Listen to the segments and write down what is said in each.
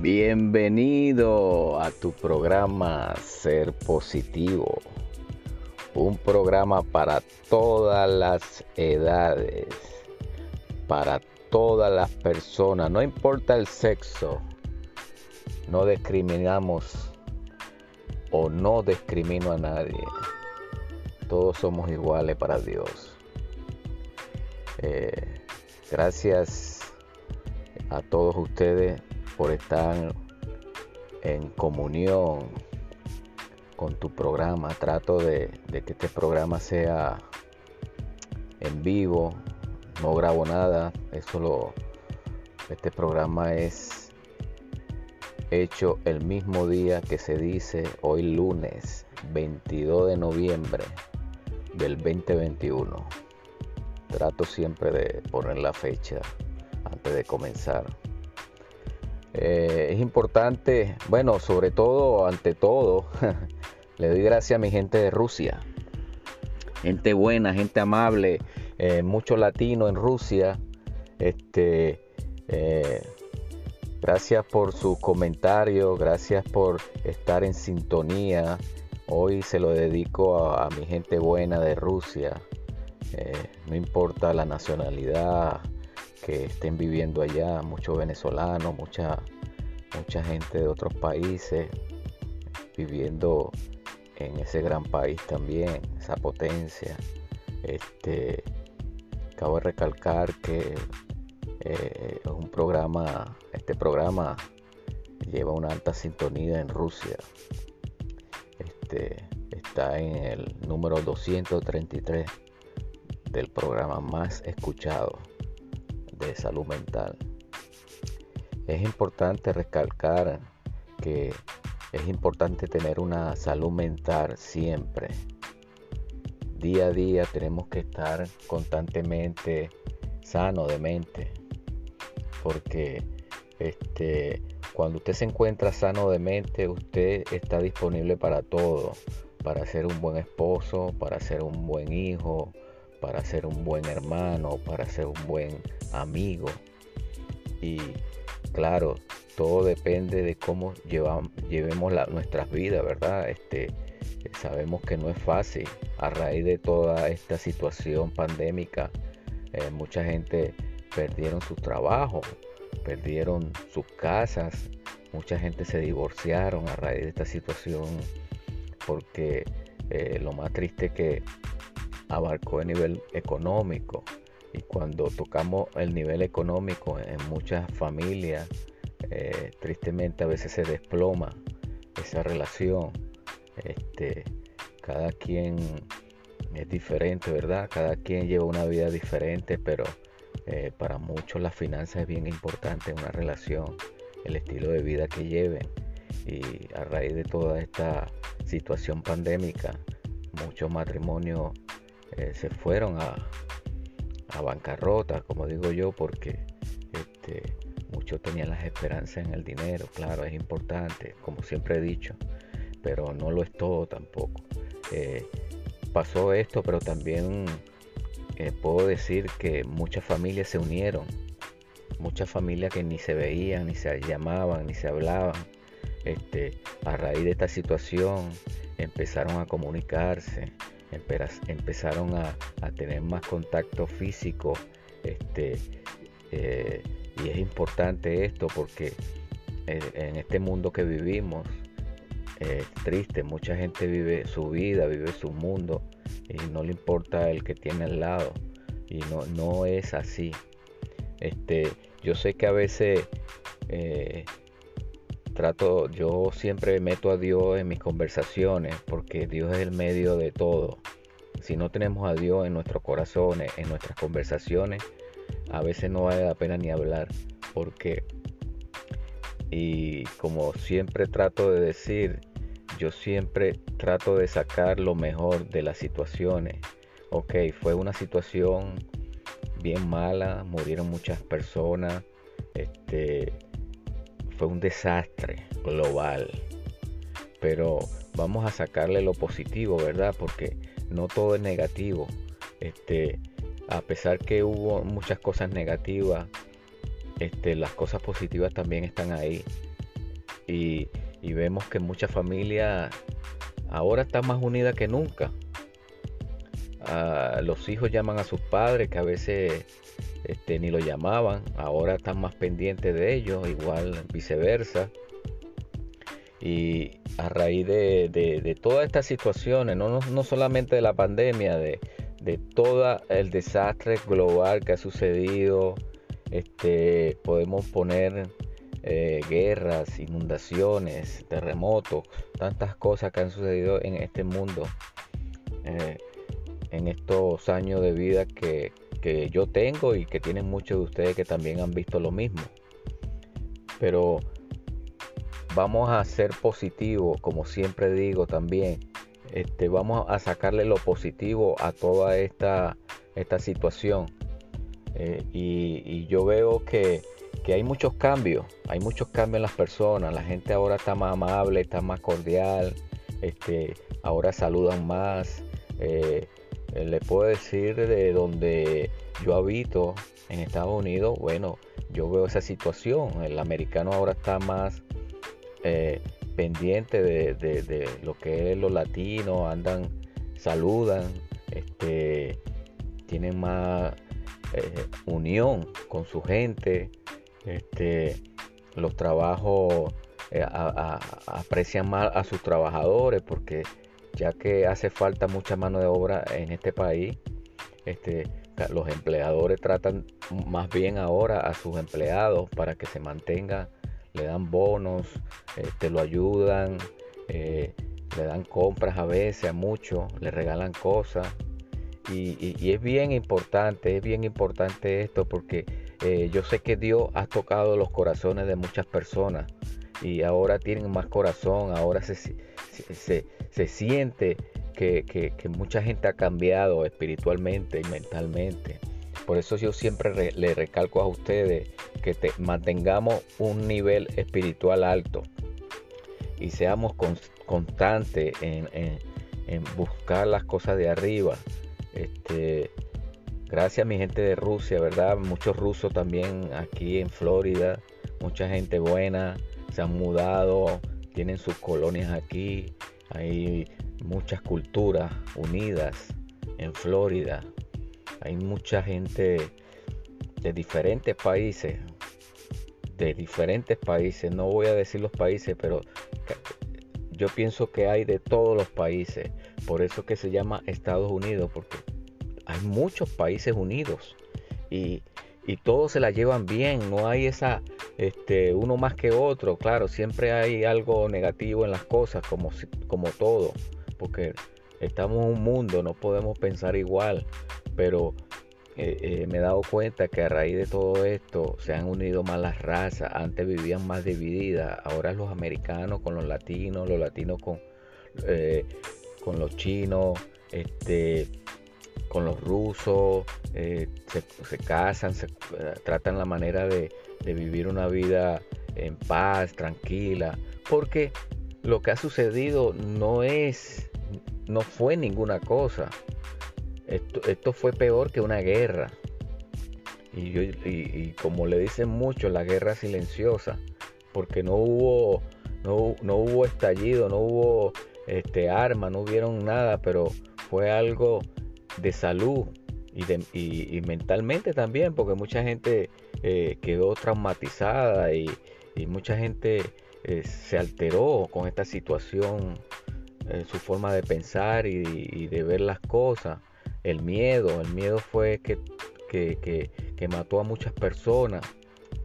Bienvenido a tu programa Ser Positivo, un programa para todas las edades, para todas las personas, no importa el sexo, no discriminamos o no discrimino a nadie, todos somos iguales para Dios. Eh, gracias a todos ustedes por estar en comunión con tu programa. Trato de, que este programa sea en vivo. No grabo nada. Eso lo, este programa es hecho el mismo día que se dice hoy lunes 22 de noviembre del 2021. Trato siempre de poner la fecha antes de comenzar. Eh, es importante, bueno, sobre todo, ante todo, le doy gracias a mi gente de Rusia. Gente buena, gente amable, eh, mucho latino en Rusia. Este, eh, gracias por sus comentarios, gracias por estar en sintonía. Hoy se lo dedico a, mi gente buena de Rusia. no importa la nacionalidad, que estén viviendo allá, muchos venezolanos, mucha, mucha gente de otros países viviendo en ese gran país también, esa potencia. Este, acabo de recalcar que eh, un programa, este programa lleva una alta sintonía en Rusia. Este, está en el número 233 del programa más escuchado de salud mental. Es importante recalcar que es importante tener una salud mental siempre. Día a día tenemos que estar constantemente sano de mente. Porque este, cuando usted se encuentra sano de mente, usted está disponible para todo. Para ser un buen esposo, para ser un buen hijo, para ser un buen hermano, para ser un buen amigo. Y claro, todo depende de cómo llevamos, llevemos nuestras vidas, ¿verdad? Este, sabemos que no es fácil. A raíz de toda esta situación pandémica, eh, mucha gente perdieron su trabajo, perdieron sus casas, mucha gente se divorciaron a raíz de esta situación porque eh, lo más triste que abarcó el nivel económico. Y cuando tocamos el nivel económico en muchas familias, eh, tristemente a veces se desploma esa relación. Este, cada quien es diferente, ¿verdad? Cada quien lleva una vida diferente, pero eh, para muchos la finanza es bien importante en una relación, el estilo de vida que lleven. Y a raíz de toda esta situación pandémica, muchos matrimonios eh, se fueron a, bancarrota, como digo yo, porque este, muchos tenían las esperanzas en el dinero. Claro, es importante, como siempre he dicho, pero no lo es todo tampoco. Eh, pasó esto, pero también eh, puedo decir que muchas familias se unieron, muchas familias que ni se veían, ni se llamaban, ni se hablaban. Este, a raíz de esta situación empezaron a comunicarse, empezaron a, tener más contacto físico. Este, eh, y es importante esto porque eh, en este mundo que vivimos es triste, mucha gente vive su vida, vive su mundo y no le importa el que tiene al lado. Y no, no es así. Este, yo sé que a veces eh, trato, yo siempre meto a Dios en mis conversaciones porque Dios es el medio de todo. Si no tenemos a Dios en nuestros corazones, en nuestras conversaciones, a veces no vale la pena ni hablar porque, y como siempre trato de decir, yo siempre trato de sacar lo mejor de las situaciones. Ok, fue una situación bien mala, murieron muchas personas, este, fue un desastre global. Pero vamos a sacarle lo positivo, ¿verdad? Porque no todo es negativo. Este, a pesar que hubo muchas cosas negativas, este, las cosas positivas también están ahí. y, vemos que muchas familias ahora están más unidas que nunca. Los hijos llaman a sus padres que a veces este, ni lo llamaban, ahora están más pendientes de ellos, igual viceversa. Y a raíz de, todas estas situaciones, no, no, solamente de la pandemia, de, de todo el desastre global que ha sucedido, este, podemos poner eh, guerras, inundaciones, terremotos, tantas cosas que han sucedido en este mundo, eh, en estos años de vida que, que yo tengo y que tienen muchos de ustedes que también han visto lo mismo. Pero vamos a ser positivos, como siempre digo también. Este, vamos a sacarle lo positivo a toda esta, esta situación. Eh, y, yo veo que, hay muchos cambios, hay muchos cambios en las personas. La gente ahora está más amable, está más cordial, este, ahora saludan más. Eh, eh, le puedo decir de donde yo habito en Estados Unidos, bueno, yo veo esa situación. El americano ahora está más eh, pendiente de, lo que es los latinos, andan, saludan, este, tienen más eh, unión con su gente, este, los trabajos aprecian más a sus trabajadores porque ya que hace falta mucha mano de obra en este país. Este, los empleadores tratan más bien ahora a sus empleados para que se mantengan, le dan bonos, este, lo ayudan, eh, le dan compras a veces a muchos, le regalan cosas. Y, es bien importante, es bien importante esto porque eh, yo sé que Dios ha tocado los corazones de muchas personas y ahora tienen más corazón, ahora se, se, siente que, mucha gente ha cambiado espiritualmente y mentalmente. Por eso yo siempre le recalco a ustedes que mantengamos un nivel espiritual alto y seamos constantes en, buscar las cosas de arriba. Este, gracias a mi gente de Rusia, ¿verdad? Muchos rusos también aquí en Florida, mucha gente buena, se han mudado, tienen sus colonias aquí, hay muchas culturas unidas en Florida, hay mucha gente de diferentes países, de diferentes países, no voy a decir los países, pero yo pienso que hay de todos los países, por eso que se llama Estados Unidos, porque hay muchos países unidos. Y, y todos se la llevan bien, no hay esa este, uno más que otro, claro, siempre hay algo negativo en las cosas, como, como todo, porque estamos en un mundo, no podemos pensar igual, pero eh, eh, me he dado cuenta que a raíz de todo esto se han unido más las razas, antes vivían más divididas, ahora los americanos con los latinos, los latinos con, eh, con los chinos, este, con los rusos, se, casan, se tratan la manera de, de vivir una vida en paz, tranquila, porque lo que ha sucedido no es, no fue ninguna cosa. Esto, fue peor que una guerra. Y, y, como le dicen muchos, la guerra silenciosa, porque no hubo, no, no hubo estallido, no hubo este, arma, no hubieron nada, pero fue algo de salud y, de, y mentalmente también, porque mucha gente eh, quedó traumatizada y, mucha gente eh, se alteró con esta situación, en su forma de pensar y, de ver las cosas. El miedo, el miedo fue que, que, mató a muchas personas,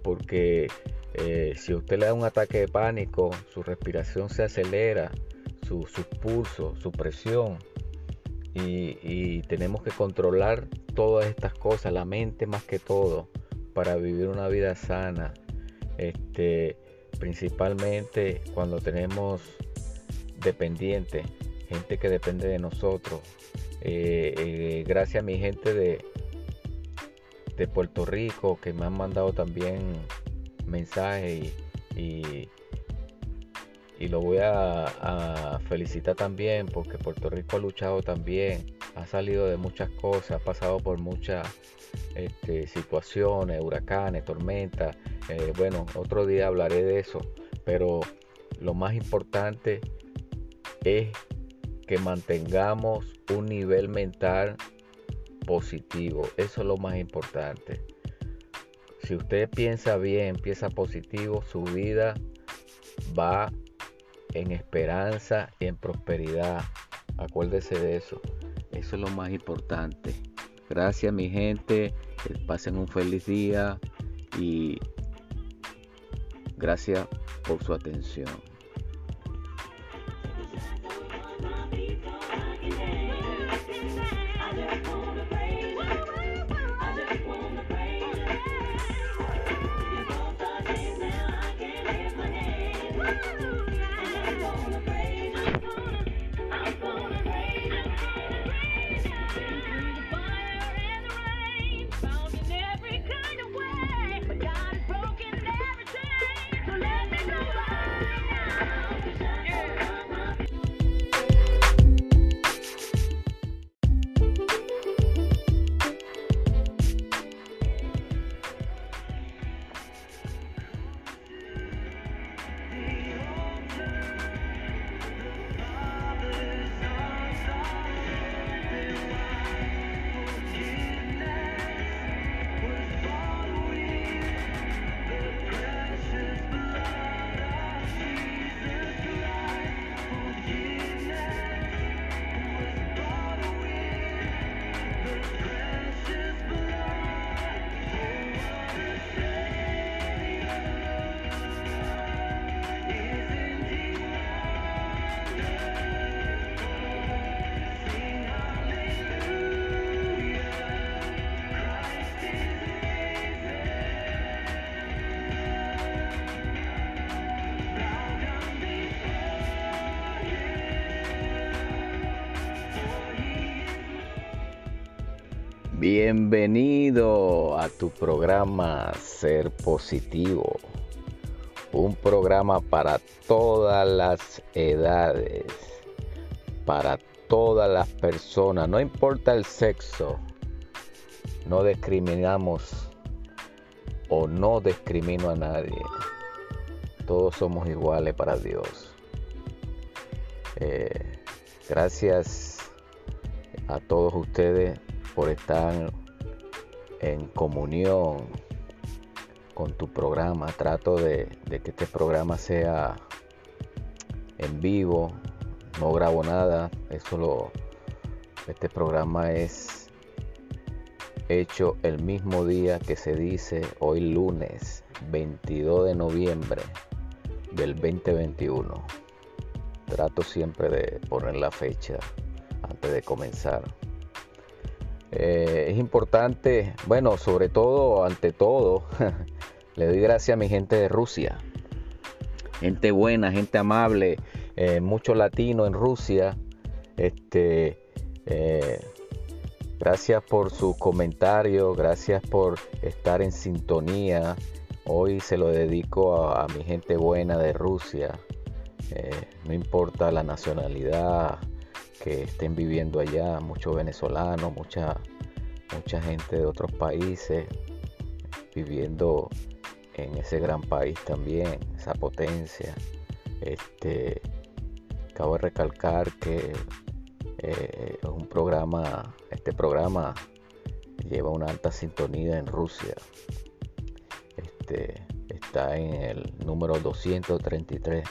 porque eh, si usted le da un ataque de pánico, su respiración se acelera, su, su pulso, su presión. Y, tenemos que controlar todas estas cosas, la mente más que todo para vivir una vida sana. Este, principalmente cuando tenemos dependientes, gente que depende de nosotros. Eh, eh, gracias a mi gente de, de Puerto Rico que me han mandado también mensajes y, lo voy a, a, felicitar también porque Puerto Rico ha luchado también, ha salido de muchas cosas, ha pasado por muchas este, situaciones, huracanes, tormentas. Eh, bueno, otro día hablaré de eso, pero lo más importante es que mantengamos un nivel mental positivo. Eso es lo más importante. Si usted piensa bien, piensa positivo, su vida va en esperanza y en prosperidad. Acuérdese de eso. Eso es lo más importante. Gracias mi gente. Pasen un feliz día y gracias por su atención. Bienvenido a tu programa Ser Positivo, un programa para todas las edades, para todas las personas, no importa el sexo, no discriminamos o no discrimino a nadie, todos somos iguales para Dios. Eh, gracias a todos ustedes por estar en comunión con tu programa. Trato de, que este programa sea en vivo. No grabo nada. Eso lo, este programa es hecho el mismo día que se dice hoy lunes 22 de noviembre del 2021. Trato siempre de poner la fecha antes de comenzar. Eh, es importante, bueno, sobre todo, ante todo, le doy gracias a mi gente de Rusia. Gente buena, gente amable, eh, muchos latinos en Rusia. Este, eh, gracias por sus comentarios, gracias por estar en sintonía. Hoy se lo dedico a, a mi gente buena de Rusia. no importa la nacionalidad, que estén viviendo allá, muchos venezolanos, mucha, mucha gente de otros países viviendo en ese gran país también, esa potencia. Este, acabo de recalcar que eh, un programa, este programa lleva una alta sintonía en Rusia. Este, está en el número 233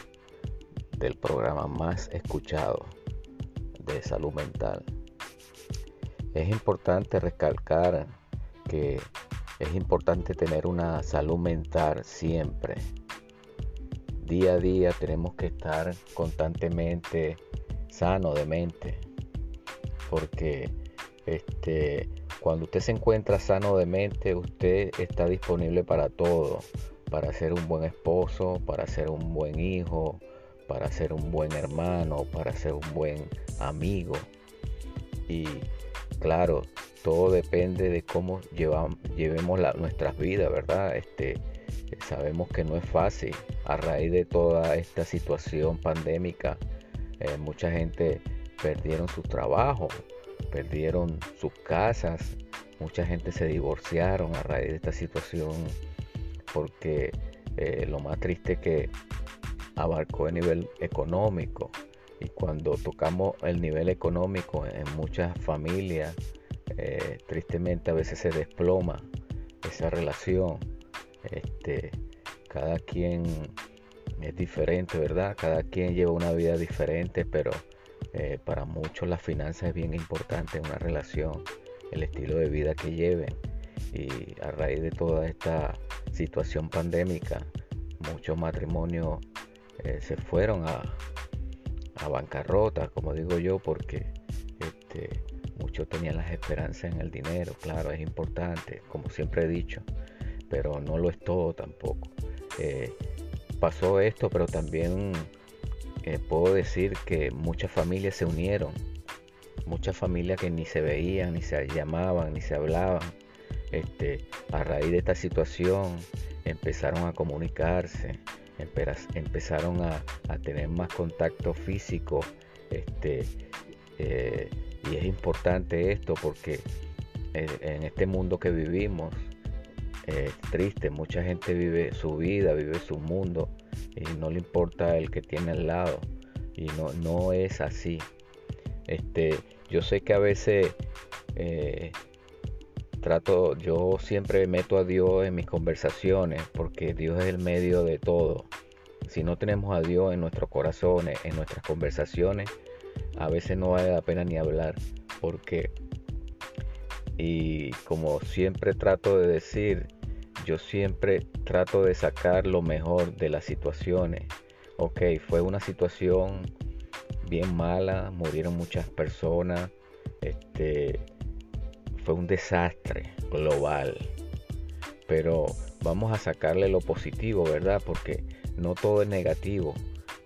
del programa más escuchado de salud mental. Es importante recalcar que es importante tener una salud mental siempre. Día a día tenemos que estar constantemente sano de mente. Porque este, cuando usted se encuentra sano de mente, usted está disponible para todo. Para ser un buen esposo, para ser un buen hijo, para ser un buen hermano, para ser un buen amigo. Y claro, todo depende de cómo llevamos, llevemos nuestras vidas, ¿verdad? Este, sabemos que no es fácil. A raíz de toda esta situación pandémica, eh, mucha gente perdieron su trabajo, perdieron sus casas, mucha gente se divorciaron a raíz de esta situación, porque eh, lo más triste que abarcó el nivel económico. Y cuando tocamos el nivel económico en muchas familias, eh, tristemente a veces se desploma esa relación. Este, cada quien es diferente, ¿verdad? Cada quien lleva una vida diferente, pero eh, para muchos la finanza es bien importante en una relación, el estilo de vida que lleven. Y a raíz de toda esta situación pandémica, muchos matrimonios eh, se fueron a, a, bancarrota, como digo yo, porque este, muchos tenían las esperanzas en el dinero. Claro, es importante, como siempre he dicho, pero no lo es todo tampoco. Eh, pasó esto, pero también eh, puedo decir que muchas familias se unieron, muchas familias que ni se veían, ni se llamaban, ni se hablaban, este, a raíz de esta situación empezaron a comunicarse, empezaron a, tener más contacto físico. Este, eh, y es importante esto porque eh, en este mundo que vivimos es triste, mucha gente vive su vida, vive su mundo y no le importa el que tiene al lado y no, no es así. Este, yo sé que a veces eh, trato, yo siempre meto a Dios en mis conversaciones porque Dios es el medio de todo. Si no tenemos a Dios en nuestros corazones, en nuestras conversaciones, a veces no vale la pena ni hablar porque y como siempre trato de decir, yo siempre trato de sacar lo mejor de las situaciones. Ok, fue una situación bien mala, murieron muchas personas, este, fue un desastre global. Pero vamos a sacarle lo positivo, ¿verdad? Porque no todo es negativo.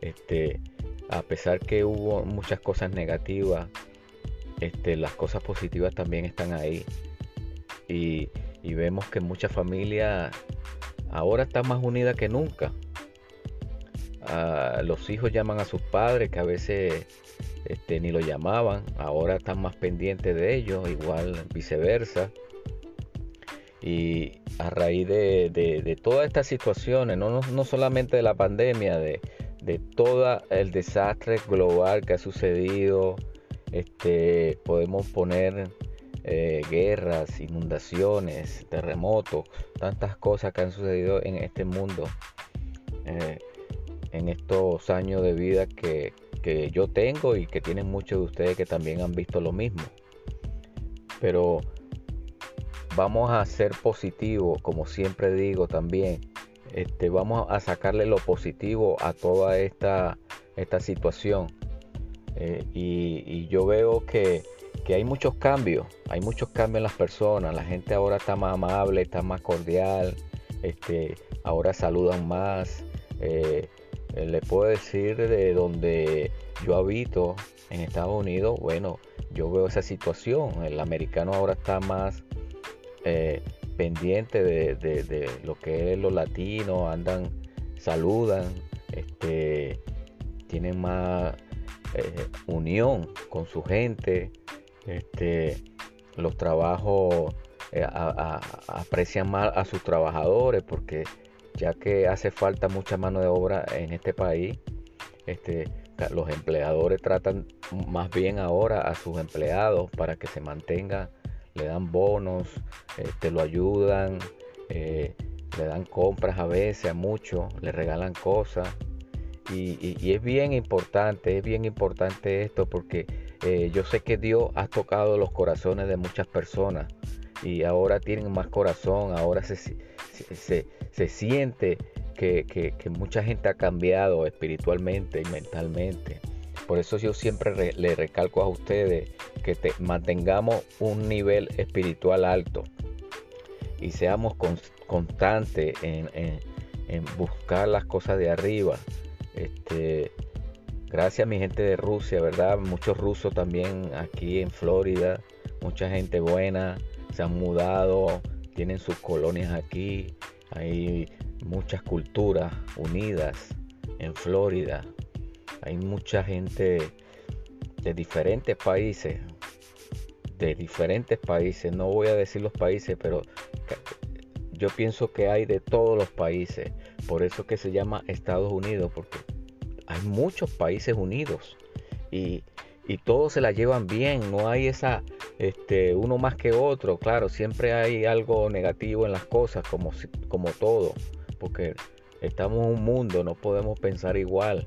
Este, a pesar que hubo muchas cosas negativas, este, las cosas positivas también están ahí. Y, vemos que muchas familias ahora están más unidas que nunca. Ah, los hijos llaman a sus padres que a veces este, ni lo llamaban, ahora están más pendientes de ellos, igual viceversa. Y a raíz de, todas estas situaciones, no, no, solamente de la pandemia, de, todo el desastre global que ha sucedido, este, podemos poner eh, guerras, inundaciones, terremotos, tantas cosas que han sucedido en este mundo, eh, en estos años de vida que, que yo tengo y que tienen muchos de ustedes que también han visto lo mismo. Pero vamos a ser positivos, como siempre digo también. Este, vamos a sacarle lo positivo a toda esta, esta situación. Eh, y, yo veo que, que, hay muchos cambios, hay muchos cambios en las personas. La gente ahora está más amable, está más cordial, este, ahora saludan más. Eh, eh, le puedo decir de donde yo habito en Estados Unidos, bueno, yo veo esa situación. El americano ahora está más eh, pendiente de, lo que es los latinos, andan, saludan, este, tienen más eh, unión con su gente, este, los trabajos aprecian más a sus trabajadores porque ya que hace falta mucha mano de obra en este país. Este, los empleadores tratan más bien ahora a sus empleados para que se mantengan, le dan bonos, este, lo ayudan, eh, le dan compras a veces a muchos, le regalan cosas. Y, es bien importante, es bien importante esto porque eh, yo sé que Dios ha tocado los corazones de muchas personas y ahora tienen más corazón, ahora se, se, siente que, mucha gente ha cambiado espiritualmente y mentalmente. Por eso yo siempre le recalco a ustedes que mantengamos un nivel espiritual alto y seamos constantes en, buscar las cosas de arriba. Este, gracias a mi gente de Rusia, ¿verdad? Muchos rusos también aquí en Florida, mucha gente buena, se han mudado, tienen sus colonias aquí, hay muchas culturas unidas en Florida, hay mucha gente de diferentes países, de diferentes países, no voy a decir los países, pero yo pienso que hay de todos los países, por eso que se llama Estados Unidos, porque hay muchos países unidos y, todos se la llevan bien, no hay esa, este, uno más que otro, claro, siempre hay algo negativo en las cosas, como, como todo, porque estamos en un mundo, no podemos pensar igual,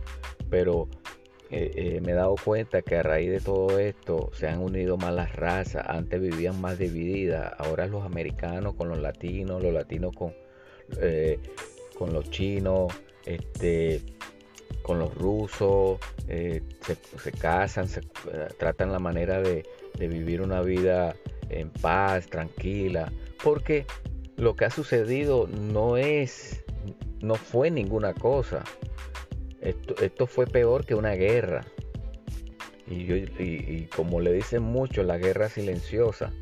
pero eh, eh, me he dado cuenta que a raíz de todo esto se han unido más las razas, antes vivían más divididas, ahora los americanos con los latinos, los latinos con, eh, con los chinos, este, con los rusos, eh, se, casan, se eh, tratan la manera de, vivir una vida en paz, tranquila, porque lo que ha sucedido no es, no fue ninguna cosa. Esto, fue peor que una guerra. Y, como le dicen muchos, la guerra silenciosa,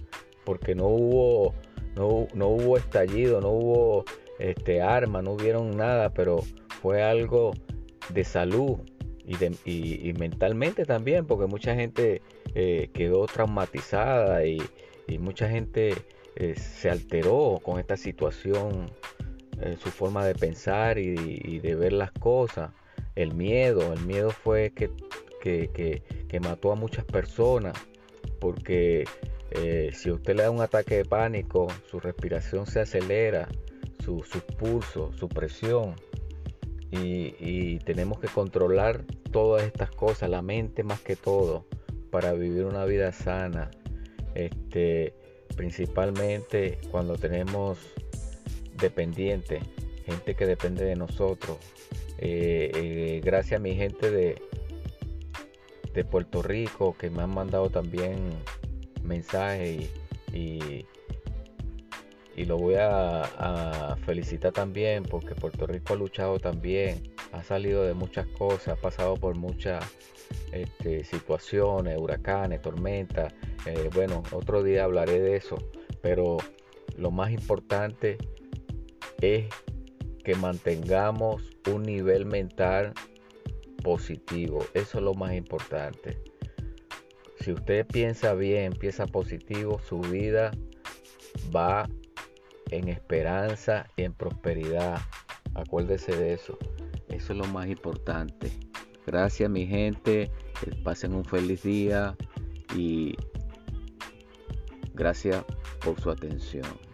porque no hubo, no, no hubo estallido, no hubo este, arma, no hubieron nada, pero fue algo de salud y, de, mentalmente también, porque mucha gente eh, quedó traumatizada y, mucha gente eh, se alteró con esta situación, eh, su forma de pensar y, de ver las cosas. El miedo, el miedo fue que, que, mató a muchas personas, porque si usted le da un ataque de pánico, su respiración se acelera, su, su pulso, su presión y, tenemos que controlar todas estas cosas, la mente más que todo, para vivir una vida sana. Este, principalmente cuando tenemos dependientes, gente que depende de nosotros. Eh, eh, gracias a mi gente de, de Puerto Rico que me han mandado también mensajes y y lo voy a, felicitar también porque Puerto Rico ha luchado también, ha salido de muchas cosas, ha pasado por muchas este, situaciones, huracanes, tormentas. Eh, bueno, otro día hablaré de eso, pero lo más importante es que mantengamos un nivel mental positivo. Eso es lo más importante. Si usted piensa bien, piensa positivo, su vida va en esperanza y en prosperidad. Acuérdese de eso. Eso es lo más importante. Gracias mi gente. Pasen un feliz día y gracias por su atención.